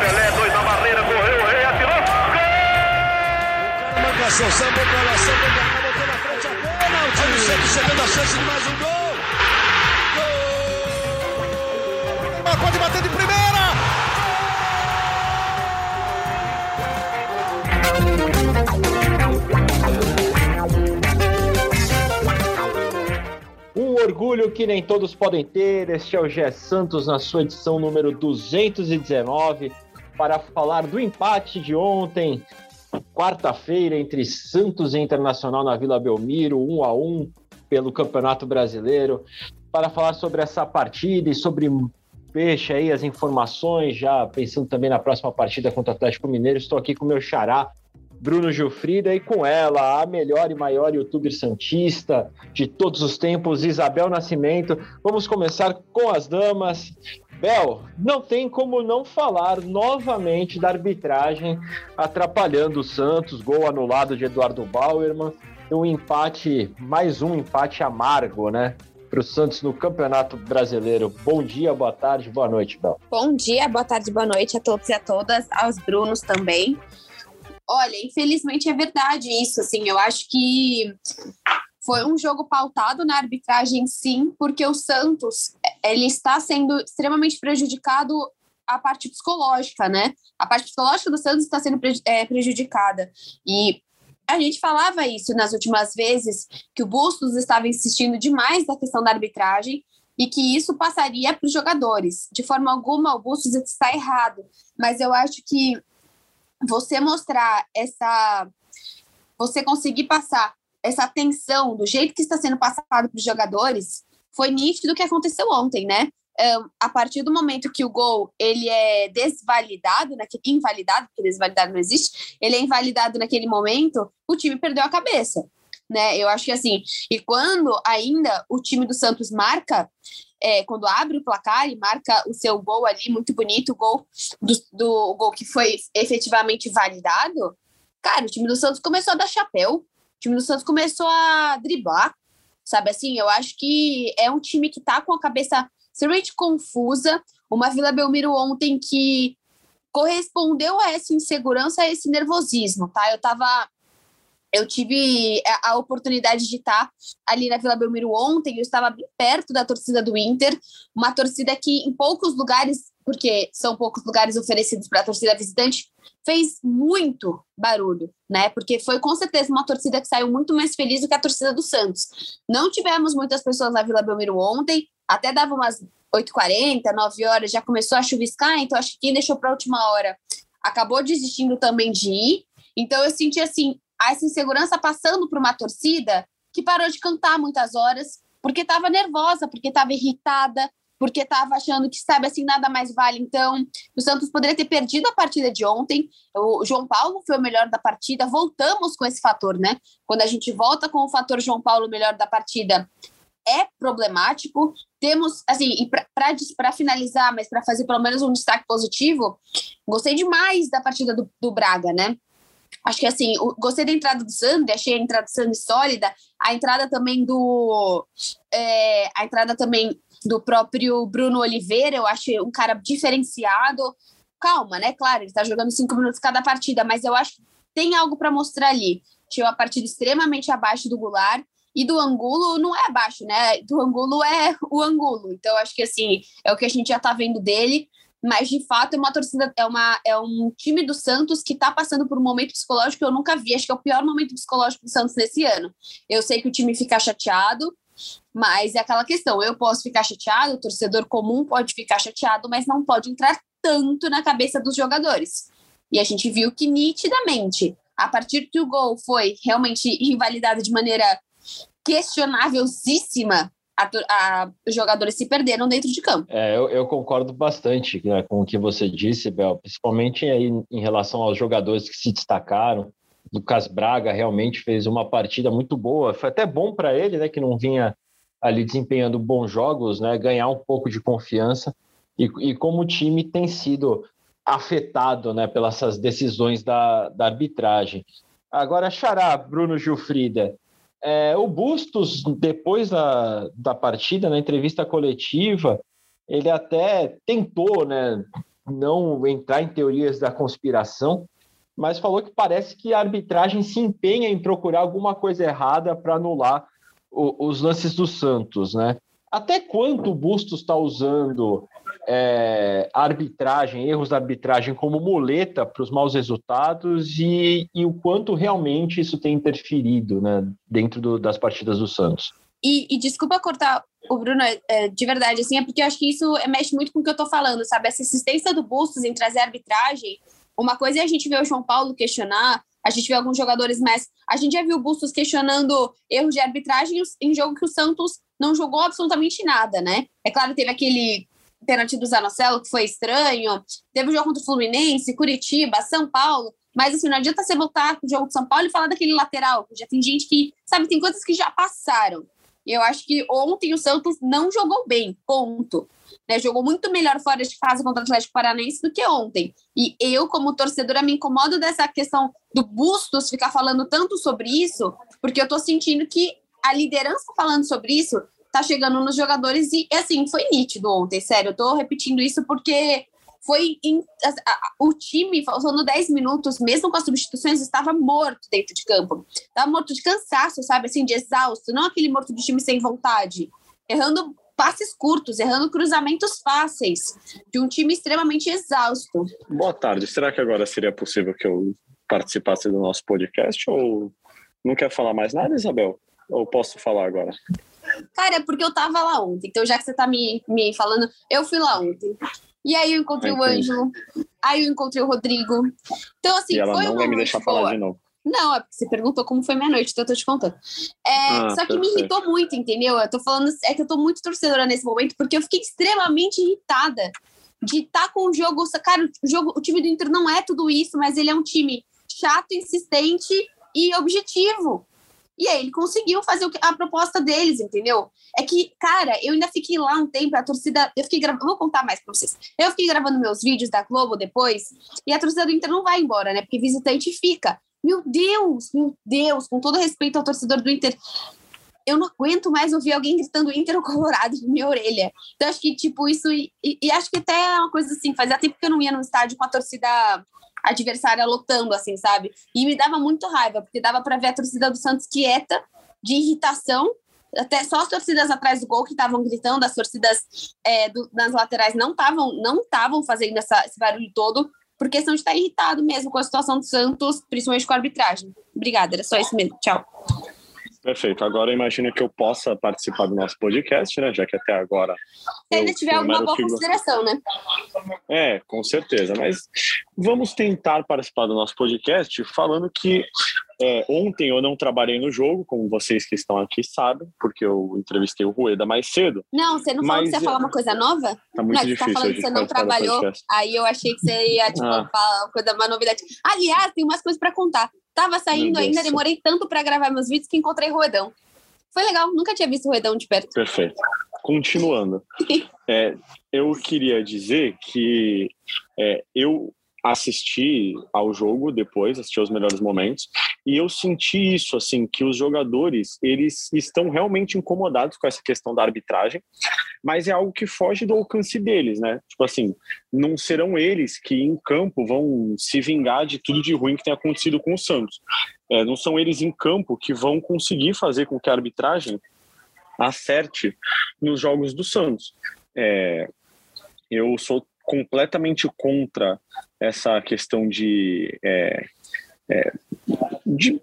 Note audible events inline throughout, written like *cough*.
Pelé, dois na barreira, correu, o rei atirou. Gol! Marcação, samba lá, samba botou na frente a bola. O time sempre chegando a chance de mais um gol. Gol! Pode bater de primeira. Orgulho que nem todos podem ter. Este é o Gé Santos na sua edição número 219 para falar do empate de ontem, quarta-feira, entre Santos e Internacional na Vila Belmiro, 1 a 1 pelo Campeonato Brasileiro, para falar sobre essa partida e sobre peixe aí, as informações, já pensando também na próxima partida contra o Atlético Mineiro. Estou aqui com o meu xará, Bruno Gilfrida, e com ela, a melhor e maior youtuber santista de todos os tempos, Isabel Nascimento. Vamos começar com as damas. Bel, não tem como não falar novamente da arbitragem atrapalhando o Santos, gol anulado de Eduardo Bauerman, um empate, mais um empate amargo, né? Para o Santos no Campeonato Brasileiro. Bom dia, boa tarde, boa noite, Bel. Bom dia, boa tarde, boa noite a todos e a todas, aos Brunos também. Olha, infelizmente é verdade isso, assim, eu acho que foi um jogo pautado na arbitragem, sim, porque o Santos ele está sendo extremamente prejudicado a parte psicológica, né? A parte psicológica do Santos está sendo é, prejudicada. E a gente falava isso nas últimas vezes, que o Bustos estava insistindo demais na questão da arbitragem e que isso passaria para os jogadores. De forma alguma, o Bustos está errado, mas eu acho que você mostrar essa. Você conseguir passar essa tensão do jeito que está sendo passado para os jogadores foi nítido o que aconteceu ontem, né? Um, a partir do momento que o gol ele é desvalidado, naquele, invalidado, porque desvalidado não existe, ele é invalidado naquele momento, o time perdeu a cabeça, né? Eu acho que assim, e quando ainda o time do Santos marca, é, quando abre o placar e marca o seu gol ali, muito bonito, o gol do, do gol que foi efetivamente validado, cara, o time do Santos começou a dar chapéu, o time do Santos começou a driblar, sabe assim? Eu acho que é um time que tá com a cabeça extremamente confusa. Uma Vila Belmiro ontem que correspondeu a essa insegurança, a esse nervosismo, tá? Eu tava. Eu tive a oportunidade de estar ali na Vila Belmiro ontem, eu estava bem perto da torcida do Inter, uma torcida que em poucos lugares, porque são poucos lugares oferecidos para a torcida visitante, fez muito barulho, né? Porque foi com certeza uma torcida que saiu muito mais feliz do que a torcida do Santos. Não tivemos muitas pessoas na Vila Belmiro ontem, até dava umas 8h40, 9 horas, já começou a chuviscar, então acho que quem deixou para a última hora acabou desistindo também de ir. Então eu senti assim, essa insegurança passando por uma torcida que parou de cantar muitas horas, porque estava nervosa, porque estava irritada, porque estava achando que, sabe, assim, nada mais vale. Então, o Santos poderia ter perdido a partida de ontem. O João Paulo foi o melhor da partida. Voltamos com esse fator, né? Quando a gente volta com o fator João Paulo melhor da partida, é problemático. Temos, assim, e para finalizar, mas para fazer pelo menos um destaque positivo, gostei demais da partida do, do Braga, né? Acho que assim, gostei da entrada do Sandy, achei a entrada do Sandy sólida, a entrada também do. É, a entrada também do próprio Bruno Oliveira, eu acho um cara diferenciado. Calma, né? Claro, ele está jogando cinco minutos cada partida, mas eu acho que tem algo para mostrar ali. Tinha uma partida extremamente abaixo do Goulart, e do Angulo não é abaixo, né? Do Angulo é o Angulo. Então, acho que assim, é o que a gente já tá vendo dele. Mas de fato é uma torcida, é, uma, é um time do Santos que tá passando por um momento psicológico que eu nunca vi. Acho que é o pior momento psicológico do Santos nesse ano. Eu sei que o time fica chateado, mas é aquela questão: eu posso ficar chateado, o torcedor comum pode ficar chateado, mas não pode entrar tanto na cabeça dos jogadores. E a gente viu que nitidamente, a partir que o gol foi realmente *laughs* invalidado de maneira questionávelzíssima, a, a, os jogadores se perderam dentro de campo. É, eu, eu concordo bastante né, com o que você disse, Bel, principalmente aí em relação aos jogadores que se destacaram. Lucas Braga realmente fez uma partida muito boa, foi até bom para ele, né, que não vinha ali desempenhando bons jogos, né, ganhar um pouco de confiança. E, e como o time tem sido afetado né, pelas decisões da, da arbitragem. Agora, Xará, Bruno Gilfrida, É, o Bustos, depois da, da partida, na entrevista coletiva, ele até tentou né, não entrar em teorias da conspiração, mas falou que parece que a arbitragem se empenha em procurar alguma coisa errada para anular o, os lances do Santos, né? Até quanto o Bustos está usando é, arbitragem, erros da arbitragem como muleta para os maus resultados e, e, o quanto realmente isso tem interferido né, dentro do, das partidas do Santos? E, e, desculpa cortar o Bruno, é, de verdade, assim, é porque eu acho que isso mexe muito com o que eu tô falando, sabe? Essa insistência do Bustos em trazer arbitragem uma coisa é a gente ver o João Paulo questionar, a gente vê alguns jogadores mais. A gente já viu o Bustos questionando erros de arbitragem em jogo que o Santos não jogou absolutamente nada, né? É claro, teve aquele pênalti do Zanocelo que foi estranho, teve o jogo contra o Fluminense, Curitiba, São Paulo, mas assim, não adianta você voltar pro jogo de São Paulo e falar daquele lateral, já tem gente que, sabe, tem coisas que já passaram. Eu acho que ontem o Santos não jogou bem, ponto né? Jogou muito melhor fora de casa contra o Atlético Paranaense do que ontem. E eu, como torcedora, me incomodo dessa questão do Bustos ficar falando tanto sobre isso, porque eu tô sentindo que a liderança falando sobre isso tá chegando nos jogadores e, assim, foi nítido ontem, sério. Eu tô repetindo isso porque foi a, o time, faltando 10 minutos, mesmo com as substituições, estava morto dentro de campo. Estava morto de cansaço, sabe? Assim, de exausto, não aquele morto de time sem vontade. Errando passes curtos, errando cruzamentos fáceis, de um time extremamente exausto. Boa tarde. Será que agora seria possível que eu participasse do nosso podcast ou não quer falar mais nada, Isabel? Ou posso falar agora? Cara, é porque eu tava lá ontem. Então, já que você tá me, me falando, eu fui lá ontem. E aí eu encontrei o Ângelo, aí eu encontrei o Rodrigo. Então, assim, e ela foi não vai me deixar boa. falar de novo. Não, é porque você perguntou como foi minha noite, então eu tô te contando. É, ah, só que perfeito. me irritou muito, entendeu? Eu tô falando, é que eu tô muito torcedora nesse momento, porque eu fiquei extremamente irritada de estar tá com o jogo. Cara, o, jogo, o time do Inter não é tudo isso, mas ele é um time chato, insistente e objetivo. E aí ele conseguiu fazer a proposta deles, entendeu? É que, cara, eu ainda fiquei lá um tempo, a torcida. Eu fiquei gravando. Vou contar mais pra vocês. Eu fiquei gravando meus vídeos da Globo depois, e a torcida do Inter não vai embora, né? Porque visitante fica. Meu Deus, meu Deus, com todo respeito ao torcedor do Inter, eu não aguento mais ouvir alguém gritando Inter ou Colorado na minha orelha. Então, acho que, tipo, isso. E, e, acho que até é uma coisa assim, fazia tempo que eu não ia no estádio com a torcida adversária lotando, assim, sabe? E me dava muito raiva, porque dava para ver a torcida do Santos quieta, de irritação. Até só as torcidas atrás do gol que estavam gritando, as torcidas é, do, nas laterais não estavam não fazendo essa, esse barulho todo por questão de estar irritado mesmo com a situação do Santos, principalmente com a arbitragem. Obrigada, era só isso mesmo. Tchau. Perfeito. Agora imagino que eu possa participar do nosso podcast, né? Já que até agora. Se ainda tiver alguma boa consideração, né? É, com certeza. Mas vamos tentar participar do nosso podcast falando que é, ontem eu não trabalhei no jogo, como vocês que estão aqui sabem, porque eu entrevistei o Rueda mais cedo. Não, você não falou que você ia falar uma coisa nova? Tá muito não, difícil. Você tá falando que você não trabalhou, aí eu achei que você ia tipo, ah. falar uma coisa, uma novidade. Aliás, tem umas coisas para contar. Tava saindo ainda, demorei tanto para gravar meus vídeos que encontrei Ruedão. Foi legal, nunca tinha visto Ruedão de perto. Perfeito. Continuando. *laughs* é, eu queria dizer que é, eu assisti ao jogo depois, assisti aos melhores momentos, e eu senti isso, assim, que os jogadores, eles estão realmente incomodados com essa questão da arbitragem, mas é algo que foge do alcance deles, né? Tipo assim, não serão eles que em campo vão se vingar de tudo de ruim que tem acontecido com o Santos. É, não são eles em campo que vão conseguir fazer com que a arbitragem acerte nos jogos do Santos. É, eu sou completamente contra essa questão de, é, é, de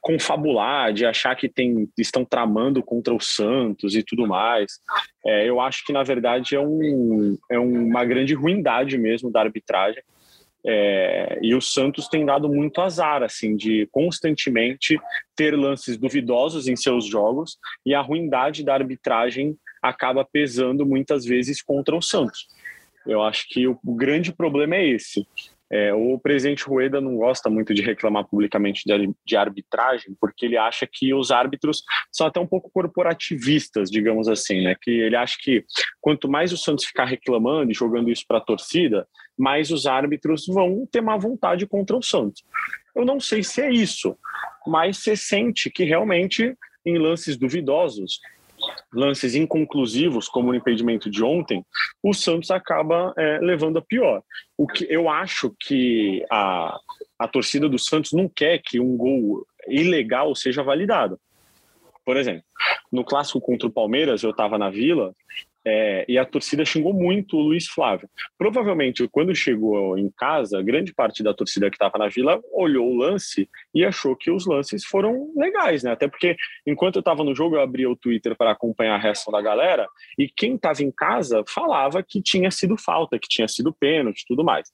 confabular, de achar que tem, estão tramando contra o Santos e tudo mais. É, eu acho que, na verdade, é, um, é uma grande ruindade mesmo da arbitragem. É, e o Santos tem dado muito azar, assim, de constantemente ter lances duvidosos em seus jogos e a ruindade da arbitragem acaba pesando muitas vezes contra o Santos. Eu acho que o, grande problema é esse. É, o presidente Rueda não gosta muito de reclamar publicamente de, de, arbitragem, porque ele acha que os árbitros são até um pouco corporativistas, digamos assim, né? Que ele acha que quanto mais o Santos ficar reclamando e jogando isso para a torcida, mais os árbitros vão ter má vontade contra o Santos. Eu não sei se é isso, mas você sente que realmente em lances duvidosos, lances inconclusivos, como no impedimento de ontem, o Santos acaba é, levando a pior. O que eu acho que a, a torcida do Santos não quer que um gol ilegal seja validado. Por exemplo, no clássico contra o Palmeiras, eu estava na Vila é, e a torcida xingou muito o Luiz Flávio. Provavelmente, quando chegou em casa, grande parte da torcida que estava na Vila olhou o lance e achou que os lances foram legais, né? Até porque, enquanto eu estava no jogo, eu abria o Twitter para acompanhar a reação da galera e quem estava em casa falava que tinha sido falta, que tinha sido pênalti e tudo mais.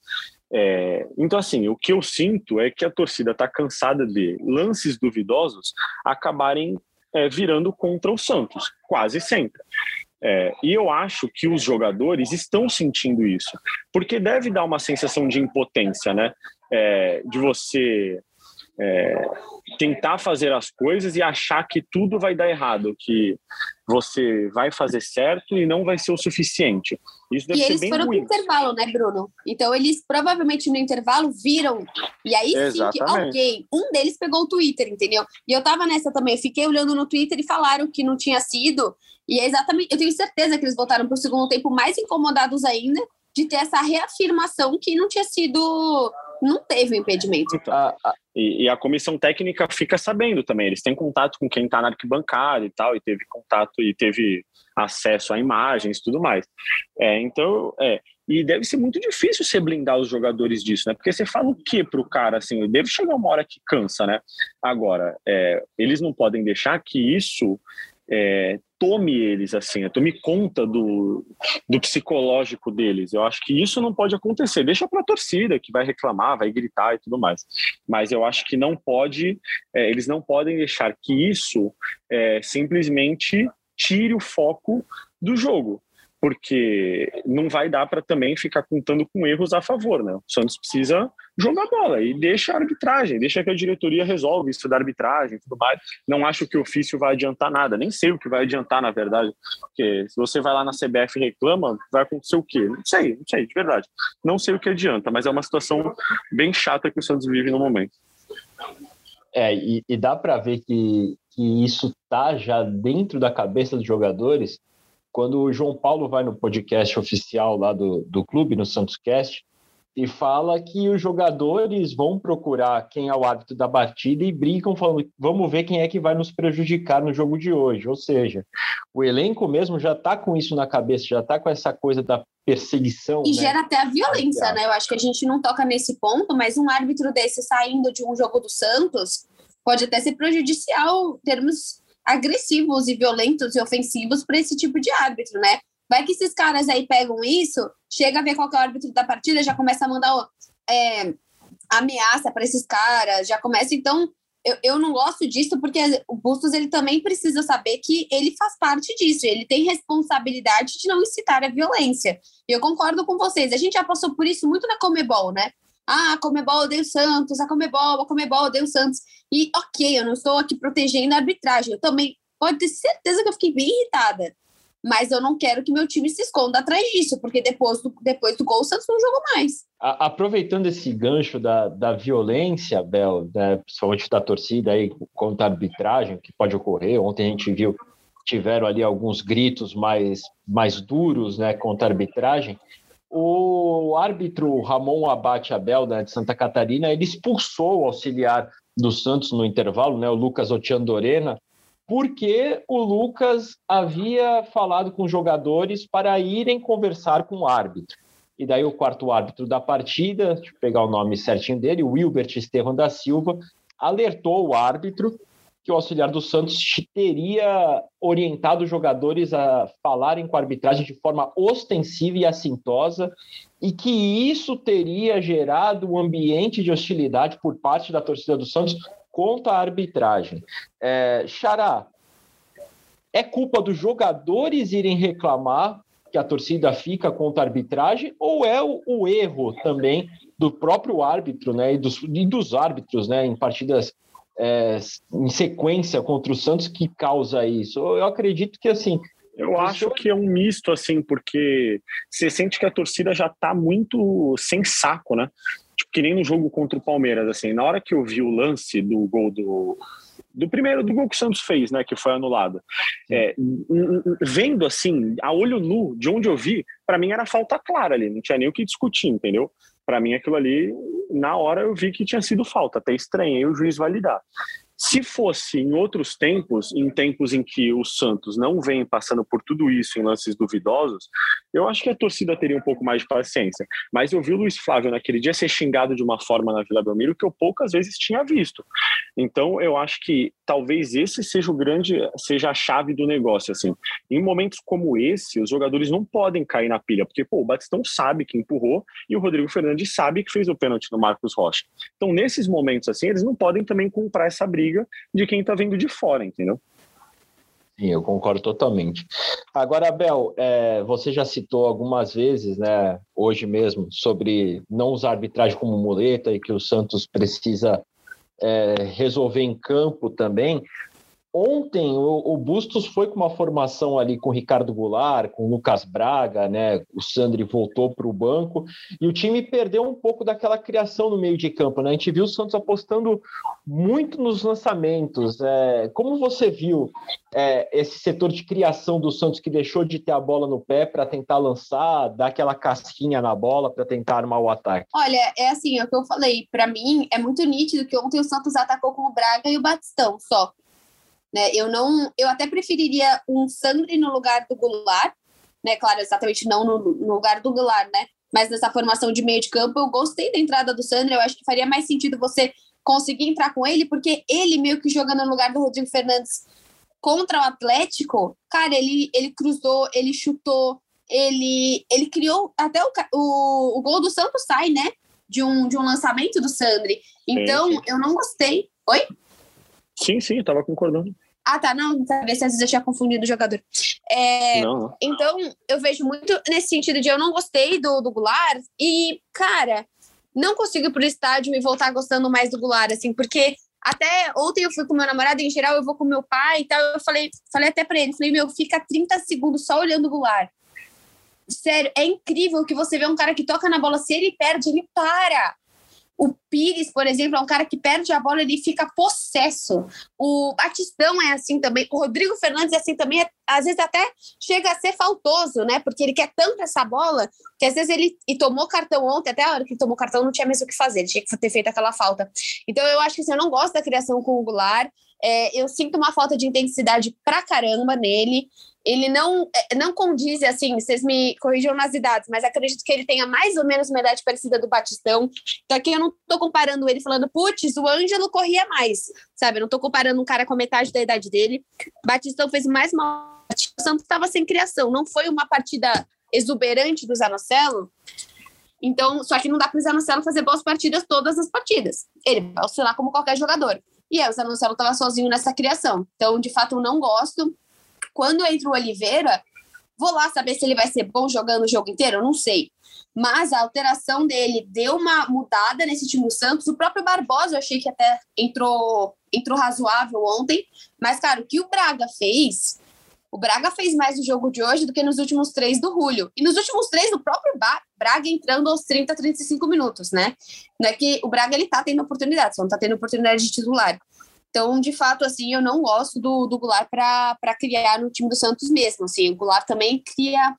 É, então, assim, o que eu sinto é que a torcida está cansada de lances duvidosos acabarem é, virando contra o Santos, quase sempre. É, e eu acho que os jogadores estão sentindo isso, porque deve dar uma sensação de impotência, né? É, de você é, tentar fazer as coisas e achar que tudo vai dar errado, que você vai fazer certo e não vai ser o suficiente. Isso deve e ser eles bem foram ruim. pro intervalo, né, Bruno? Então eles provavelmente no intervalo viram. E aí sim que alguém, um deles pegou o Twitter, entendeu? E eu tava nessa também, fiquei olhando no Twitter e falaram que não tinha sido. E é exatamente, eu tenho certeza que eles voltaram pro segundo tempo mais incomodados ainda de ter essa reafirmação que não tinha sido. Não teve o impedimento. Então, A- a- E, e a comissão técnica fica sabendo também. Eles têm contato com quem está na arquibancada e tal, e teve contato e teve acesso a imagens e tudo mais. É, então, é. E deve ser muito difícil você blindar os jogadores disso, né? Porque você fala o quê pro cara, assim? Deve chegar uma hora que cansa, né? Agora, é, eles não podem deixar que isso é, tome eles, assim, tome conta do, do psicológico deles. Eu acho que isso não pode acontecer. Deixa para a torcida que vai reclamar, vai gritar e tudo mais. Mas eu acho que não pode, é, eles não podem deixar que isso é, simplesmente tire o foco do jogo. Porque não vai dar para também ficar contando com erros a favor, né? O Santos precisa jogar bola e deixa a arbitragem, deixa que a diretoria resolve isso da arbitragem e tudo mais. Não acho que o ofício vai adiantar nada, nem sei o que vai adiantar, na verdade. Porque se você vai lá na CBF e reclama, vai acontecer o quê? Não sei, não sei, de verdade. Não sei o que adianta, mas é uma situação bem chata que o Santos vive no momento. É, e, e dá para ver que, que isso tá já dentro da cabeça dos jogadores. Quando o João Paulo vai no podcast oficial lá do, do clube, no Santos Cast, e fala que os jogadores vão procurar quem é o árbitro da partida e brincam falando, vamos ver quem é que vai nos prejudicar no jogo de hoje. Ou seja, o elenco mesmo já está com isso na cabeça, já está com essa coisa da perseguição. E né? gera até a violência, né? Eu acho que a gente não toca nesse ponto, mas um árbitro desse saindo de um jogo do Santos pode até ser prejudicial em termos agressivos e violentos e ofensivos para esse tipo de árbitro, né? Vai que esses caras aí pegam isso, chega a ver qual é o árbitro da partida, já começa a mandar é, ameaça para esses caras, já começa. Então, eu, eu não gosto disso porque o Bustos ele também precisa saber que ele faz parte disso, ele tem responsabilidade de não incitar a violência. E eu concordo com vocês, a gente já passou por isso muito na Comebol, né? Ah, a Comebol odeia o Santos, a Comebol, a Comebol odeia o Santos. E ok, eu não estou aqui protegendo a arbitragem, eu também pode ter certeza que eu fiquei bem irritada. Mas eu não quero que meu time se esconda atrás disso, porque depois do, depois do gol o Santos não jogou mais. A- aproveitando esse gancho da, da violência, Bel, né, principalmente da torcida aí contra a arbitragem, que pode ocorrer. Ontem a gente viu tiveram ali alguns gritos mais, mais duros né, contra a arbitragem. O árbitro Ramon Abate Abel, né, de Santa Catarina, ele expulsou o auxiliar do Santos no intervalo, né, o Lucas Otiandorena, porque o Lucas havia falado com jogadores para irem conversar com o árbitro. E daí o quarto árbitro da partida, deixa eu pegar o nome certinho dele, o Wilbert Estevam da Silva, alertou o árbitro que o auxiliar do Santos teria orientado os jogadores a falarem com a arbitragem de forma ostensiva e assintosa e que isso teria gerado um ambiente de hostilidade por parte da torcida do Santos contra a arbitragem. É, Xará, é culpa dos jogadores irem reclamar que a torcida fica contra a arbitragem ou é o, o erro também do próprio árbitro né, e, dos, e dos árbitros né, em partidas é, em sequência contra o Santos que causa isso? Eu acredito que assim. Eu acho que é um misto, assim, porque você sente que a torcida já tá muito sem saco, né? Tipo, que nem no jogo contra o Palmeiras, assim. Na hora que eu vi o lance do gol do, do primeiro do gol que o Santos fez, né, que foi anulado. É, vendo assim, a olho nu, de onde eu vi, para mim era falta clara ali, não tinha nem o que discutir, entendeu? Para mim aquilo ali, na hora eu vi que tinha sido falta, até estranhei o juiz validar. Se fosse em outros tempos, em tempos em que o Santos não vem passando por tudo isso em lances duvidosos, eu acho que a torcida teria um pouco mais de paciência. Mas eu vi o Luiz Flávio naquele dia ser xingado de uma forma na Vila Belmiro que eu poucas vezes tinha visto. Então eu acho que talvez esse seja o grande, seja a chave do negócio. Assim, em momentos como esse, os jogadores não podem cair na pilha, porque pô, o Batistão sabe que empurrou e o Rodrigo Fernandes sabe que fez o pênalti no Marcos Rocha. Então nesses momentos assim, eles não podem também comprar essa briga de quem está vindo de fora, entendeu? Sim, eu concordo totalmente. Agora, Abel, é, você já citou algumas vezes, né, hoje mesmo, sobre não usar arbitragem como muleta e que o Santos precisa é, resolver em campo também. Ontem o, o, Bustos foi com uma formação ali com o Ricardo Goulart, com o Lucas Braga, né? O Sandri voltou para o banco e o time perdeu um pouco daquela criação no meio de campo, né? A gente viu o Santos apostando muito nos lançamentos. É, como você viu é, esse setor de criação do Santos que deixou de ter a bola no pé para tentar lançar, dar aquela casquinha na bola para tentar armar o ataque? Olha, é assim, é o que eu falei. Para mim é muito nítido que ontem o Santos atacou com o Braga e o Batistão só. Né? Eu não, eu até preferiria um Sandri no lugar do Goulart, né? Claro, exatamente não no, no, lugar do Goulart, né? Mas nessa formação de meio de campo, eu gostei da entrada do Sandri. Eu acho que faria mais sentido você conseguir entrar com ele, porque ele meio que jogando no lugar do Rodrigo Fernandes contra o Atlético, cara, ele, ele cruzou, ele chutou, ele, ele criou até o, o, o gol do Santos sai, né? De um, de um lançamento do Sandri. Então, eu não gostei. Oi? Sim, sim, eu tava concordando. Ah, tá. Não, talvez às vezes eu tinha confundido o jogador. É, não, não. Então, eu vejo muito nesse sentido de eu não gostei do, do Goulart e, cara, não consigo ir pro estádio e voltar gostando mais do Goulart, assim, porque até ontem eu fui com meu namorado, em geral eu vou com meu pai e tal, eu falei, falei até pra ele, falei, meu, fica 30 segundos só olhando o Goulart. Sério, é incrível que você vê um cara que toca na bola, se ele perde, ele para. O Pires, por exemplo, é um cara que perde a bola, ele fica possesso. O Batistão é assim também. O Rodrigo Fernandes é assim também. É, às vezes até chega a ser faltoso, né? Porque ele quer tanto essa bola que às vezes ele e tomou cartão ontem, até a hora que tomou cartão não tinha mesmo o que fazer, ele tinha que ter feito aquela falta. Então eu acho que assim, eu não gosto da criação com o Goulart. É, eu sinto uma falta de intensidade pra caramba nele ele não, é, não condiz, assim, vocês me corrijam nas idades, mas acredito que ele tenha mais ou menos uma idade parecida do Batistão. Então aqui eu não tô comparando ele falando, putz, o Ângelo corria mais, sabe? Eu não tô comparando um cara com metade da idade dele. Batistão fez mais mal. O Santos estava sem criação, não foi uma partida exuberante do Zanocelo. Então, só que não dá para o Zanocelo fazer boas partidas todas as partidas. Ele vai oscilar como qualquer jogador. E aí, o Zanocelo estava sozinho nessa criação. Então, de fato, eu não gosto. Quando entra o Oliveira, vou lá saber se ele vai ser bom jogando o jogo inteiro, eu não sei. Mas a alteração dele deu uma mudada nesse time do Santos. O próprio Barbosa eu achei que até entrou, entrou razoável ontem. Mas, cara, o que o Braga fez. O Braga fez mais no jogo de hoje do que nos últimos três do Julio. E nos últimos três do próprio Braga entrando aos 30, 35 minutos, né? Não é que o Braga ele tá tendo oportunidade, só não tá tendo oportunidade de titular. Então, de fato, assim, eu não gosto do, do Goulart para criar no time do Santos mesmo. Assim, o Goulart também cria.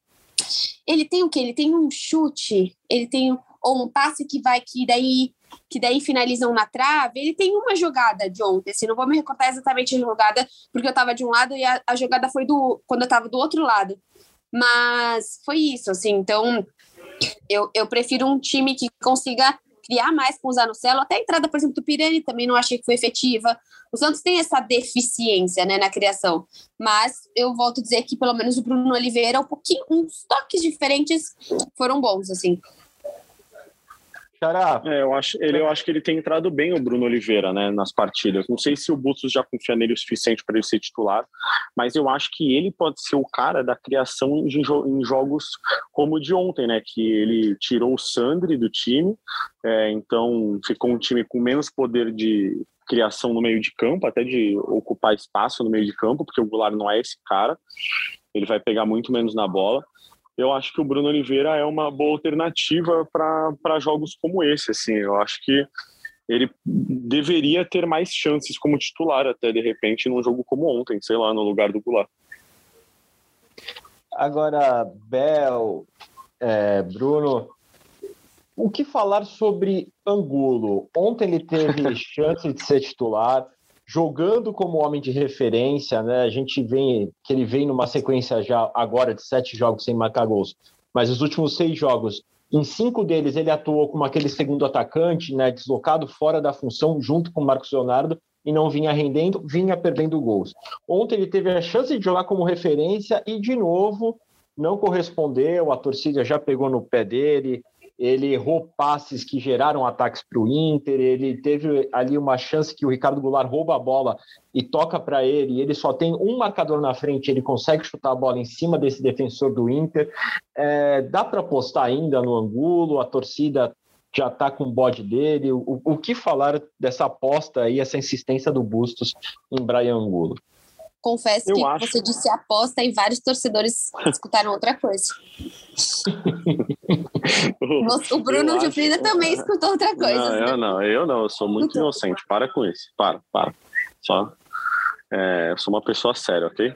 Ele tem o quê? Ele tem um chute, ele tem ou um passe que vai que daí que daí finalizam na trave. Ele tem uma jogada de ontem, assim, não vou me recordar exatamente a jogada, porque eu estava de um lado e a, a jogada foi do quando eu estava do outro lado. Mas foi isso, assim. Então, eu, eu prefiro um time que consiga criar mais com o Zanocelo. Até a entrada, por exemplo, do Pirani também não achei que foi efetiva. O Santos tem essa deficiência né, na criação. Mas eu volto a dizer que pelo menos o Bruno Oliveira, um pouquinho, uns toques diferentes foram bons, assim. Xará. É, eu, acho, ele, eu acho que ele tem entrado bem, o Bruno Oliveira, né, nas partidas. Não sei se o Bustos já confia nele o suficiente para ele ser titular, mas eu acho que ele pode ser o cara da criação em jogos como o de ontem, né, que ele tirou o Sandri do time, é, então ficou um time com menos poder de criação no meio de campo, até de ocupar espaço no meio de campo, porque o Goulart não é esse cara. Ele vai pegar muito menos na bola eu acho que o Bruno Oliveira é uma boa alternativa para jogos como esse. Assim, eu acho que ele deveria ter mais chances como titular até de repente num jogo como ontem, sei lá, no lugar do Goulart. Agora, Bel, é, Bruno, o que falar sobre Angulo? Ontem ele teve *laughs* chance de ser titular, jogando como homem de referência, né? A gente vê que ele vem numa sequência já agora de sete jogos sem marcar gols, mas os últimos seis jogos, em cinco deles ele atuou como aquele segundo atacante, né? Deslocado fora da função, junto com o Marcos Leonardo, e não vinha rendendo, vinha perdendo gols. Ontem ele teve a chance de jogar como referência e, de novo, não correspondeu, a torcida já pegou no pé dele, ele errou passes que geraram ataques para o Inter, ele teve ali uma chance que o Ricardo Goulart rouba a bola e toca para ele, e ele só tem um marcador na frente, ele consegue chutar a bola em cima desse defensor do Inter. É, dá para apostar ainda no Angulo, a torcida já está com o bode dele. O, o que falar dessa aposta aí, essa insistência do Bustos em Brian Angulo? Confesso Eu que acho. você disse aposta e vários torcedores escutaram outra coisa. O Bruno de Frida também escutou outra coisa. Não, eu não, eu não, eu sou muito inocente. Para com isso. Para, para. Só. É, eu sou uma pessoa séria, ok?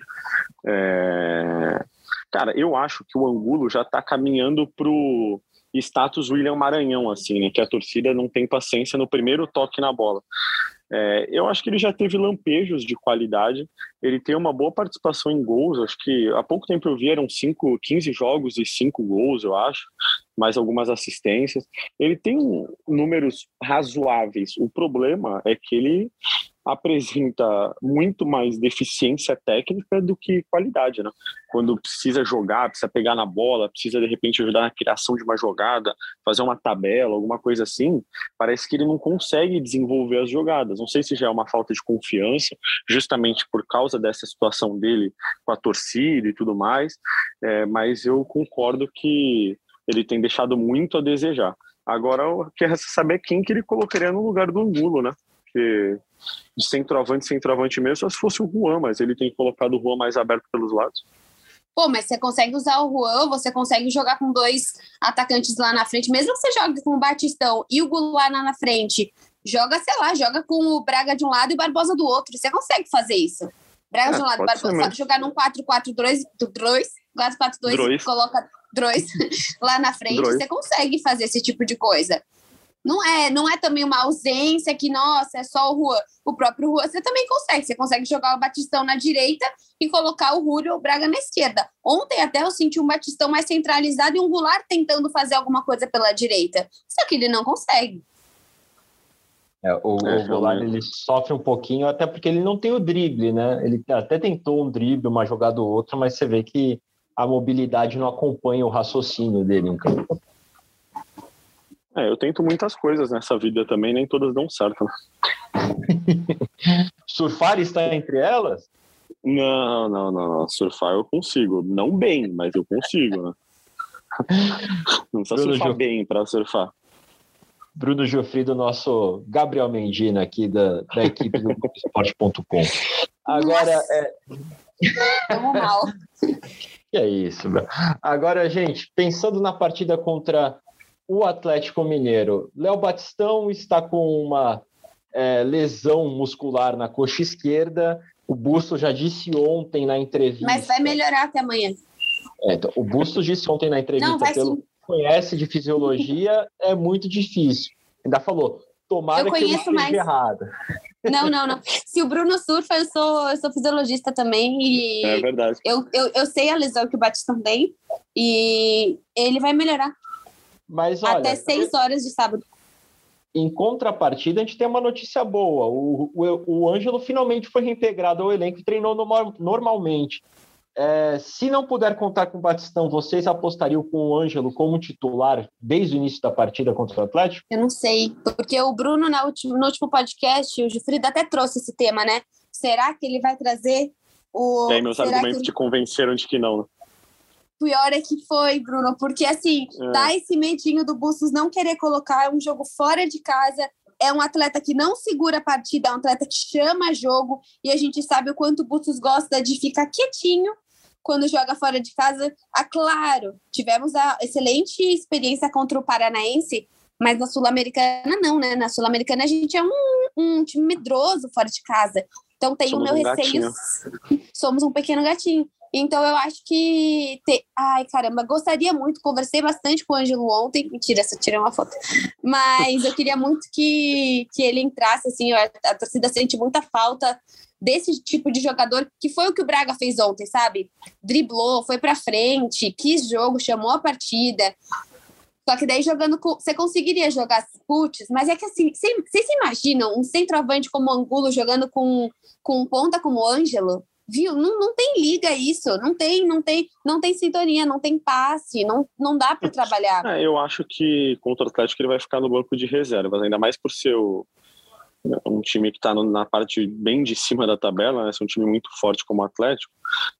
É, cara, eu acho que o Angulo já tá caminhando pro status William Maranhão, assim, né? Que a torcida não tem paciência no primeiro toque na bola. É, eu acho que ele já teve lampejos de qualidade. Ele tem uma boa participação em gols. Acho que há pouco tempo eu vi eram cinco, 15 jogos e 5 gols, eu acho, mais algumas assistências. Ele tem números razoáveis. O problema é que ele apresenta muito mais deficiência técnica do que qualidade, né? Quando precisa jogar, precisa pegar na bola, precisa de repente ajudar na criação de uma jogada, fazer uma tabela, alguma coisa assim, parece que ele não consegue desenvolver as jogadas. Não sei se já é uma falta de confiança, justamente por causa dessa situação dele com a torcida e tudo mais, é, mas eu concordo que ele tem deixado muito a desejar. Agora, eu quero saber quem que ele colocaria no lugar do Angulo, né? Porque de centroavante, centroavante mesmo, só se fosse o Juan, mas ele tem colocado o Juan mais aberto pelos lados. Pô, mas você consegue usar o Juan, você consegue jogar com dois atacantes lá na frente, mesmo que você jogue com o Batistão e o Goulart lá na frente, joga, sei lá, joga com o Braga de um lado e o Barbosa do outro. Você consegue fazer isso. Braga É, de um lado, ser Barbosa, mesmo. jogar num 4-4-2, 2, 4-4-2, Drois. coloca dois *laughs* lá na frente, você consegue fazer esse tipo de coisa. Não é, não é também uma ausência que, nossa, é só o Juan. O próprio Juan você também consegue. Você consegue jogar o Batistão na direita e colocar o Rúlio ou o Braga na esquerda. Ontem até eu senti um Batistão mais centralizado e um Goulart tentando fazer alguma coisa pela direita. Só que ele não consegue. É, o, É, o Goulart ele sofre um pouquinho, até porque ele não tem o drible, né? Ele até tentou um drible, uma jogada ou outra, mas você vê que a mobilidade não acompanha o raciocínio dele em campo. É, eu tento muitas coisas nessa vida também, nem todas dão certo. né? *laughs* Surfar está entre elas? Não, não, não, não. Surfar eu consigo. Não bem, mas eu consigo, né? *laughs* Não precisa Bruno surfar Gil. bem para surfar. Bruno Gilfrido, nosso Gabriel Mendina aqui da, da equipe do Esporte.com. Agora, Nossa. é, Tamo mal. *laughs* que é isso, meu. Agora, gente, pensando na partida contra o Atlético Mineiro, Léo Batistão está com uma é, lesão muscular na coxa esquerda. O Busto já disse ontem na entrevista. Mas vai melhorar até amanhã. É, então, o Busto disse ontem na entrevista, Não, vai pelo sim. conhece de fisiologia, é muito difícil. Ainda falou, tomara Eu que eu conheço esteja mais. errado. Não, não, não. Se o Bruno surfa, eu sou, eu sou fisiologista também e É verdade. eu, eu, eu sei a lesão que o Batistão tem e ele vai melhorar Mas olha, até seis horas de sábado. em contrapartida, a gente tem uma notícia boa. O, o, o Ângelo finalmente foi reintegrado ao elenco e treinou normal- normalmente. É, se não puder contar com o Batistão, vocês apostariam com o Ângelo como titular desde o início da partida contra o Atlético? Eu não sei, porque o Bruno na último, no último podcast, o Gifrida até trouxe esse tema, né? Será que ele vai trazer o. Aí meus será argumentos que te convenceram de que não, né? Pior é que foi, Bruno? Porque assim, É. dá esse medinho do Bustos não querer colocar é um jogo fora de casa. É um atleta que não segura a partida, é um atleta que chama jogo, e a gente sabe o quanto o Bustos gosta de ficar quietinho quando joga fora de casa. Ah, claro, tivemos a excelente experiência contra o Paranaense, Mas na Sul-Americana, não, né? Na Sul-Americana a gente é um, um time medroso fora de casa. Então tem Somos o meu um receio. Somos um pequeno gatinho. Então eu acho que. Te... Ai, caramba, gostaria muito, conversei bastante com o Ângelo ontem. Mentira, só tirei uma foto. Mas eu queria muito que, que ele entrasse, assim, a, torcida sente muita falta desse tipo de jogador, que foi o que o Braga fez ontem, sabe? Driblou, foi pra frente, quis jogo, chamou a partida. Só que daí jogando com. Você conseguiria jogar putz, mas é que assim, vocês imaginam um centroavante como o Angulo jogando com, com ponta como o Ângelo? Viu? Não, não tem liga isso, não tem, não tem, não tem sintonia, não tem passe, não, não dá para trabalhar. É, eu acho que contra o Atlético ele vai ficar no banco de reservas, ainda mais por ser um time que está na parte bem de cima da tabela, né? Ser um time muito forte como o Atlético.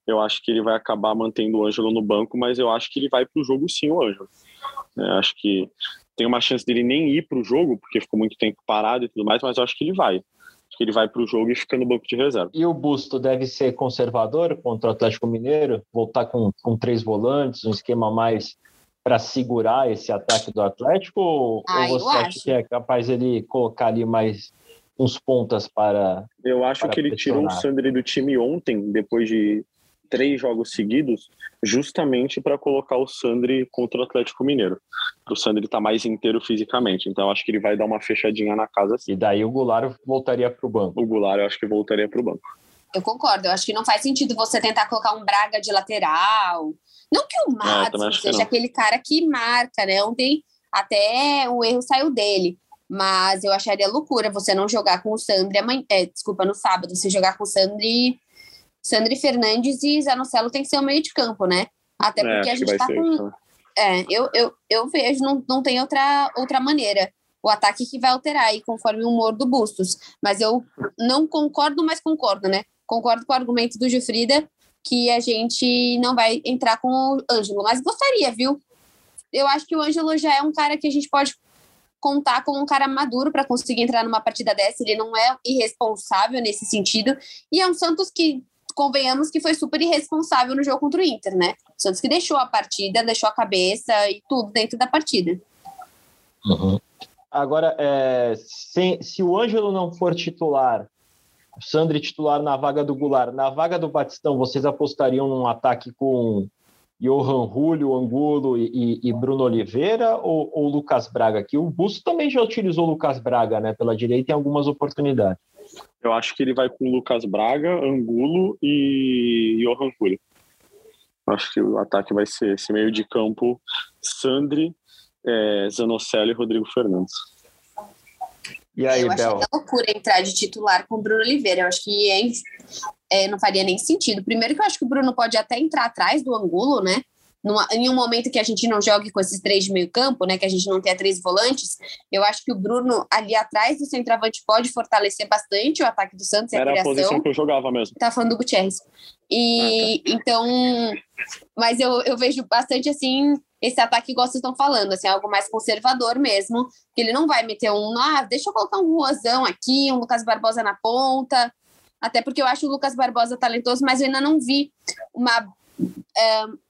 Eu acho que ele vai acabar mantendo o Ângelo no banco, mas eu acho que ele vai para o jogo sim, o Ângelo. É, acho que tem uma chance dele nem ir para o jogo, porque ficou muito tempo parado e tudo mais, mas eu acho que ele vai que ele vai para o jogo e fica no banco de reserva. E o Busto deve ser conservador contra o Atlético Mineiro, voltar com, com três volantes, um esquema mais para segurar esse ataque do Atlético? Ou, ah, ou você acha que é capaz ele colocar ali mais uns pontas para. Eu acho para que ele tirou o pressionar? Sandri do time ontem, depois de três jogos seguidos, justamente para colocar o Sandri contra o Atlético Mineiro. O Sandri tá mais inteiro fisicamente, então acho que ele vai dar uma fechadinha na casa. Assim. E daí o Goulart voltaria para o banco. O Goulart eu acho que voltaria para o banco. Eu concordo, eu acho que não faz sentido você tentar colocar um Braga de lateral. Não que o também Madison seja aquele cara que marca, né? Ontem até o erro saiu dele. Mas eu acharia loucura você não jogar com o Sandri amanhã. É, desculpa, no sábado, você jogar com o Sandri, Sandri Fernandes e Zanocelo tem que ser o meio de campo, né? Até É, porque a acho que gente tá ser com. isso. né? É, eu, eu, eu vejo, não, não tem outra, outra maneira. O ataque que vai alterar aí, conforme o humor do Bustos. Mas eu não concordo, mas concordo, né? Concordo com o argumento do Gilfrida que a gente não vai entrar com o Ângelo. Mas gostaria, viu? Eu acho que o Ângelo já é um cara que a gente pode contar como um cara maduro para conseguir entrar numa partida dessa. Ele não é irresponsável nesse sentido. E é um Santos que, convenhamos, que foi super irresponsável no jogo contra o Inter, né? O Santos que deixou a partida, deixou a cabeça e tudo dentro da partida. Agora, é, se, se o Ângelo não for titular, o Sandri titular na vaga do Goulart, na vaga do Batistão, vocês apostariam num ataque com Johan Julio, Angulo e, e- e Bruno Oliveira ou, ou Lucas Braga? Que o Busto também já utilizou o Lucas Braga né, pela direita em algumas oportunidades. Eu acho que ele vai com o Lucas Braga, Angulo e Johan Julio. Acho que o ataque vai ser esse meio de campo, Sandri, é, Zanocelo e Rodrigo Fernandes. E aí, eu Bel? até loucura entrar de titular com o Bruno Oliveira. Eu acho que é, é, não faria nem sentido. Primeiro que eu acho que o Bruno pode até entrar atrás do Angulo, né? Numa, em um momento que a gente não jogue com esses três de meio campo, né? Que a gente não tenha três volantes, eu acho que o Bruno ali atrás do centroavante pode fortalecer bastante o ataque do Santos e a Era a criação. posição que eu jogava mesmo. Tá falando do Gutierrez. E então, mas eu, eu vejo bastante assim esse ataque igual vocês estão falando, assim, algo mais conservador mesmo, que ele não vai meter um, ah, deixa eu colocar um Ruazão aqui, um Lucas Barbosa na ponta, até porque eu acho o Lucas Barbosa talentoso, mas eu ainda não vi uma,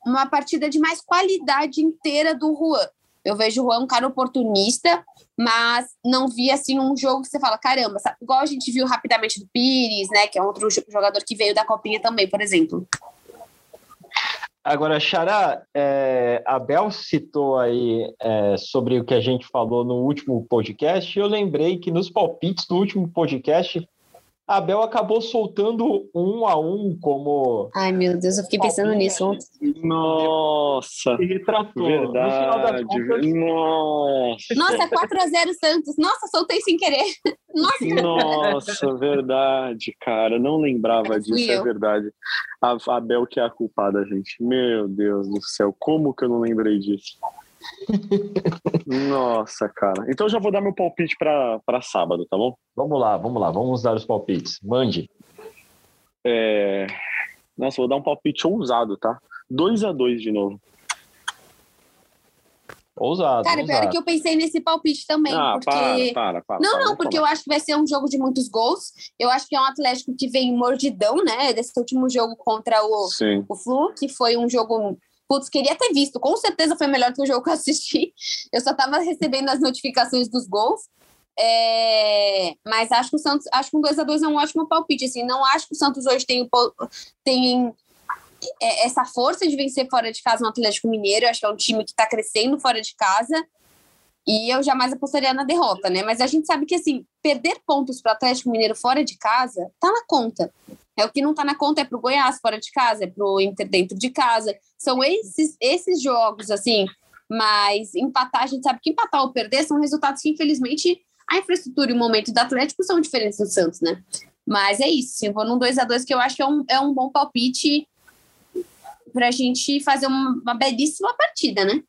uma partida de mais qualidade inteira do Juan. Eu vejo o Juan um cara oportunista, mas não vi assim um jogo que você fala, caramba, sabe? igual a gente viu rapidamente do Pires, né, que é outro jo- jogador que veio da copinha também, por exemplo. Agora, Xará, é, a Bel citou aí é, sobre o que a gente falou no último podcast, eu lembrei que nos palpites do último podcast, a Bel acabou soltando um a um como Ai, meu Deus, eu fiquei pensando nisso ontem. Nossa, se retratou. No final das verdade. contas, Nossa, Nossa, 4x0 Santos. Nossa, soltei sem querer. *laughs* Nossa, nossa, verdade, cara. Não lembrava Fui disso, é eu. verdade. A, a Bel que é a culpada, gente. Meu Deus do céu, como que eu não lembrei disso? Nossa, cara. Então eu já vou dar meu palpite pra pra sábado, tá bom? Vamos lá, vamos lá, vamos dar os palpites. Mande. É... Nossa, vou dar um palpite ousado, tá? 2 a 2 de novo. Ousado. cara, pior ousado. que eu pensei nesse palpite também, ah, porque. para, para, para. Não, para, não, porque falar. eu acho que vai ser um jogo de muitos gols. Eu acho que é um Atlético que vem mordidão, né? Desse último jogo contra o, Sim. o Flu, que foi um jogo putz, queria ter visto. Com certeza foi melhor que o jogo que eu assisti. Eu só tava recebendo as notificações dos gols. É, mas acho que o Santos, acho que um 2 a 2 é um ótimo palpite. Assim, não acho que o Santos hoje tem, tem é, essa força de vencer fora de casa no Atlético Mineiro. Acho que é um time que está crescendo fora de casa. E eu jamais apostaria na derrota, né? Mas a gente sabe que, assim, perder pontos para o Atlético Mineiro fora de casa tá na conta. É o que não tá na conta é para o Goiás fora de casa, é para o Inter dentro de casa. São esses, esses jogos, assim, mas empatar, a gente sabe que empatar ou perder são resultados que, infelizmente, a infraestrutura e o momento do Atlético são diferentes do Santos, né? Mas é isso, sim, vou num 2 a 2 que eu acho que é um, é um bom palpite para a gente fazer uma, uma belíssima partida, né?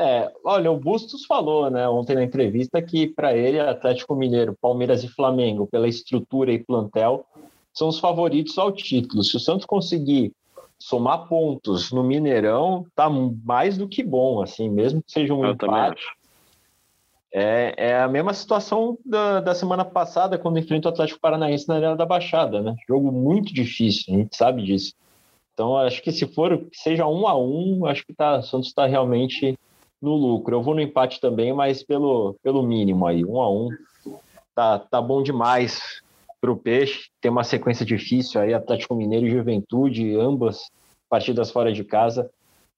É, olha, o Bustos falou, né, ontem na entrevista que para ele Atlético Mineiro, Palmeiras e Flamengo, pela estrutura e plantel, são os favoritos ao título. Se o Santos conseguir somar pontos no Mineirão, tá mais do que bom, assim, mesmo que seja um Eu empate. É, é, a mesma situação da, da semana passada, quando enfrenta o Atlético Paranaense na Arena da Baixada, né? Jogo muito difícil, a gente sabe disso. Então, acho que se for, seja um a um, acho que tá, o Santos está realmente no lucro. Eu vou no empate também, mas pelo, pelo mínimo aí, um a um. Tá, tá bom demais para o Peixe. Tem uma sequência difícil aí, Atlético Mineiro e Juventude, ambas partidas fora de casa,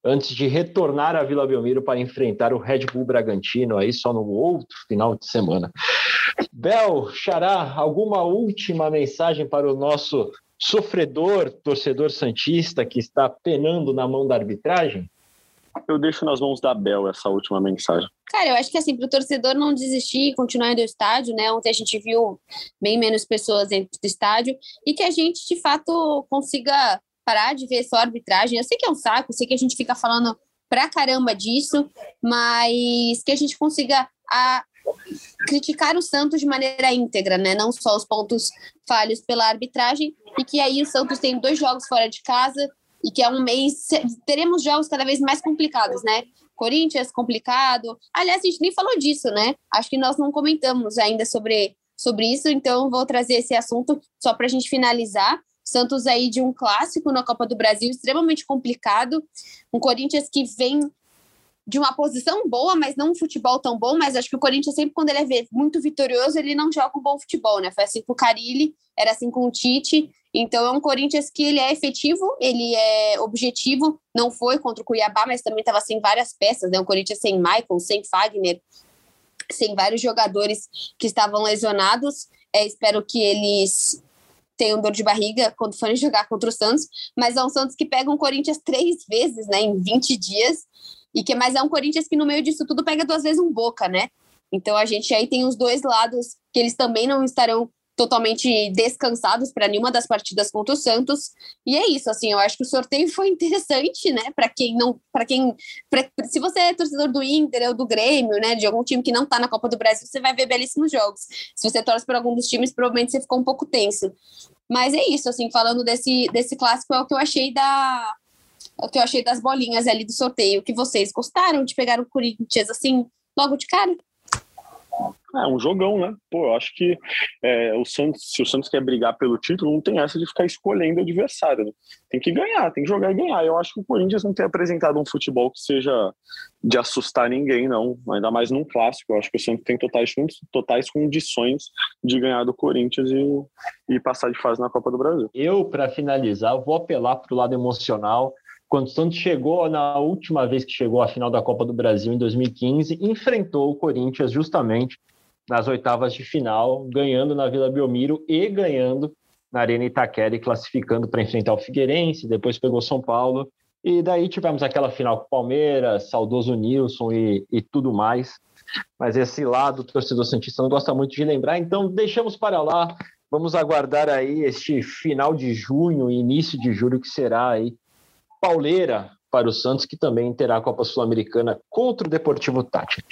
antes de retornar à Vila Belmiro para enfrentar o Red Bull Bragantino aí só no outro final de semana. Bel, Xará, alguma última mensagem para o nosso sofredor, torcedor santista que está penando na mão da arbitragem? Eu deixo nas mãos da Bel essa última mensagem. Cara, eu acho que assim, para o torcedor não desistir, continuar indo ao estádio, né? Ontem a gente viu bem menos pessoas dentro do estádio e que a gente, de fato, consiga parar de ver só arbitragem. Eu sei que é um saco, sei que a gente fica falando pra caramba disso, mas que a gente consiga a, criticar o Santos de maneira íntegra, né? Não só os pontos falhos pela arbitragem, e que aí o Santos tem dois jogos fora de casa, e que é um mês teremos jogos cada vez mais complicados, né? Corinthians complicado. Aliás, a gente nem falou disso, né? Acho que nós não comentamos ainda sobre, sobre isso, então vou trazer esse assunto só para a gente finalizar. Santos aí de um clássico na Copa do Brasil extremamente complicado, um Corinthians que vem de uma posição boa, mas não um futebol tão bom, mas acho que o Corinthians sempre quando ele é muito vitorioso, ele não joga um bom futebol, né? Foi assim com o Carilli, era assim com o Tite, então é um Corinthians que ele é efetivo, ele é objetivo, não foi contra o Cuiabá, mas também estava sem várias peças, né? Um Corinthians sem Michael, sem Fagner, sem vários jogadores que estavam lesionados. É, espero que eles tenham dor de barriga quando forem jogar contra o Santos, mas é um Santos que pega um Corinthians três vezes, né, em 20 dias, e que mais é um Corinthians que no meio disso tudo pega duas vezes um Boca, né? Então a gente aí tem os dois lados que eles também não estarão totalmente descansados para nenhuma das partidas contra o Santos. E é isso, assim, eu acho que o sorteio foi interessante, né? Para quem não, para quem, pra, se você é torcedor do Inter ou do Grêmio, né, de algum time que não está na Copa do Brasil, você vai ver belíssimos jogos. Se você torce por algum dos times, provavelmente você ficou um pouco tenso. Mas é isso, assim, falando desse desse clássico é o que eu achei da o que eu achei das bolinhas ali do sorteio, que vocês gostaram de pegar o Corinthians assim logo de cara? É um jogão, né? Pô, eu acho que é, o Santos, se o Santos quer brigar pelo título, não tem essa de ficar escolhendo o adversário. Né? Tem que ganhar, tem que jogar e ganhar. Eu acho que o Corinthians não tem apresentado um futebol que seja de assustar ninguém, não. Ainda mais num clássico. Eu acho que o Santos tem totais, totais condições de ganhar do Corinthians e, e passar de fase na Copa do Brasil. Eu, para finalizar, vou apelar para o lado emocional quando o Santos chegou na última vez que chegou à final da Copa do Brasil em 2015, enfrentou o Corinthians justamente nas oitavas de final, ganhando na Vila Belmiro e ganhando na Arena Itaquera e classificando para enfrentar o Figueirense, depois pegou São Paulo e daí tivemos aquela final com o Palmeiras, saudoso Nilson e, e tudo mais. Mas esse lado o torcedor santista não gosta muito de lembrar, então deixamos para lá. Vamos aguardar aí este final de junho início de julho que será aí pauleira para o Santos, que também terá a Copa Sul-Americana contra o Deportivo Tátira.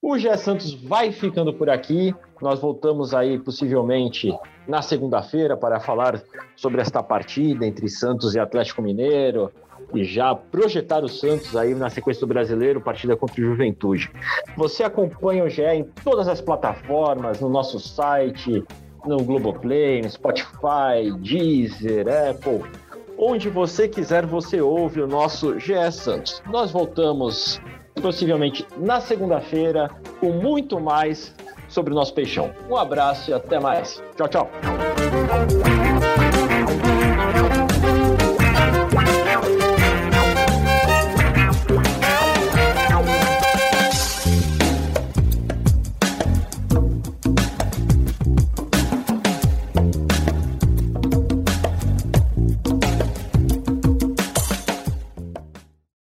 O Gé Santos vai ficando por aqui. Nós voltamos aí possivelmente na segunda-feira para falar sobre esta partida entre Santos e Atlético Mineiro e já projetar o Santos aí na sequência do Brasileiro, partida contra o Juventude. Você acompanha o GE em todas as plataformas, no nosso site, no Globoplay, no Spotify, Deezer, Apple, onde você quiser, você ouve o nosso GE Santos. Nós voltamos possivelmente na segunda-feira com muito mais sobre o nosso peixão. Um abraço e até mais. Tchau, tchau.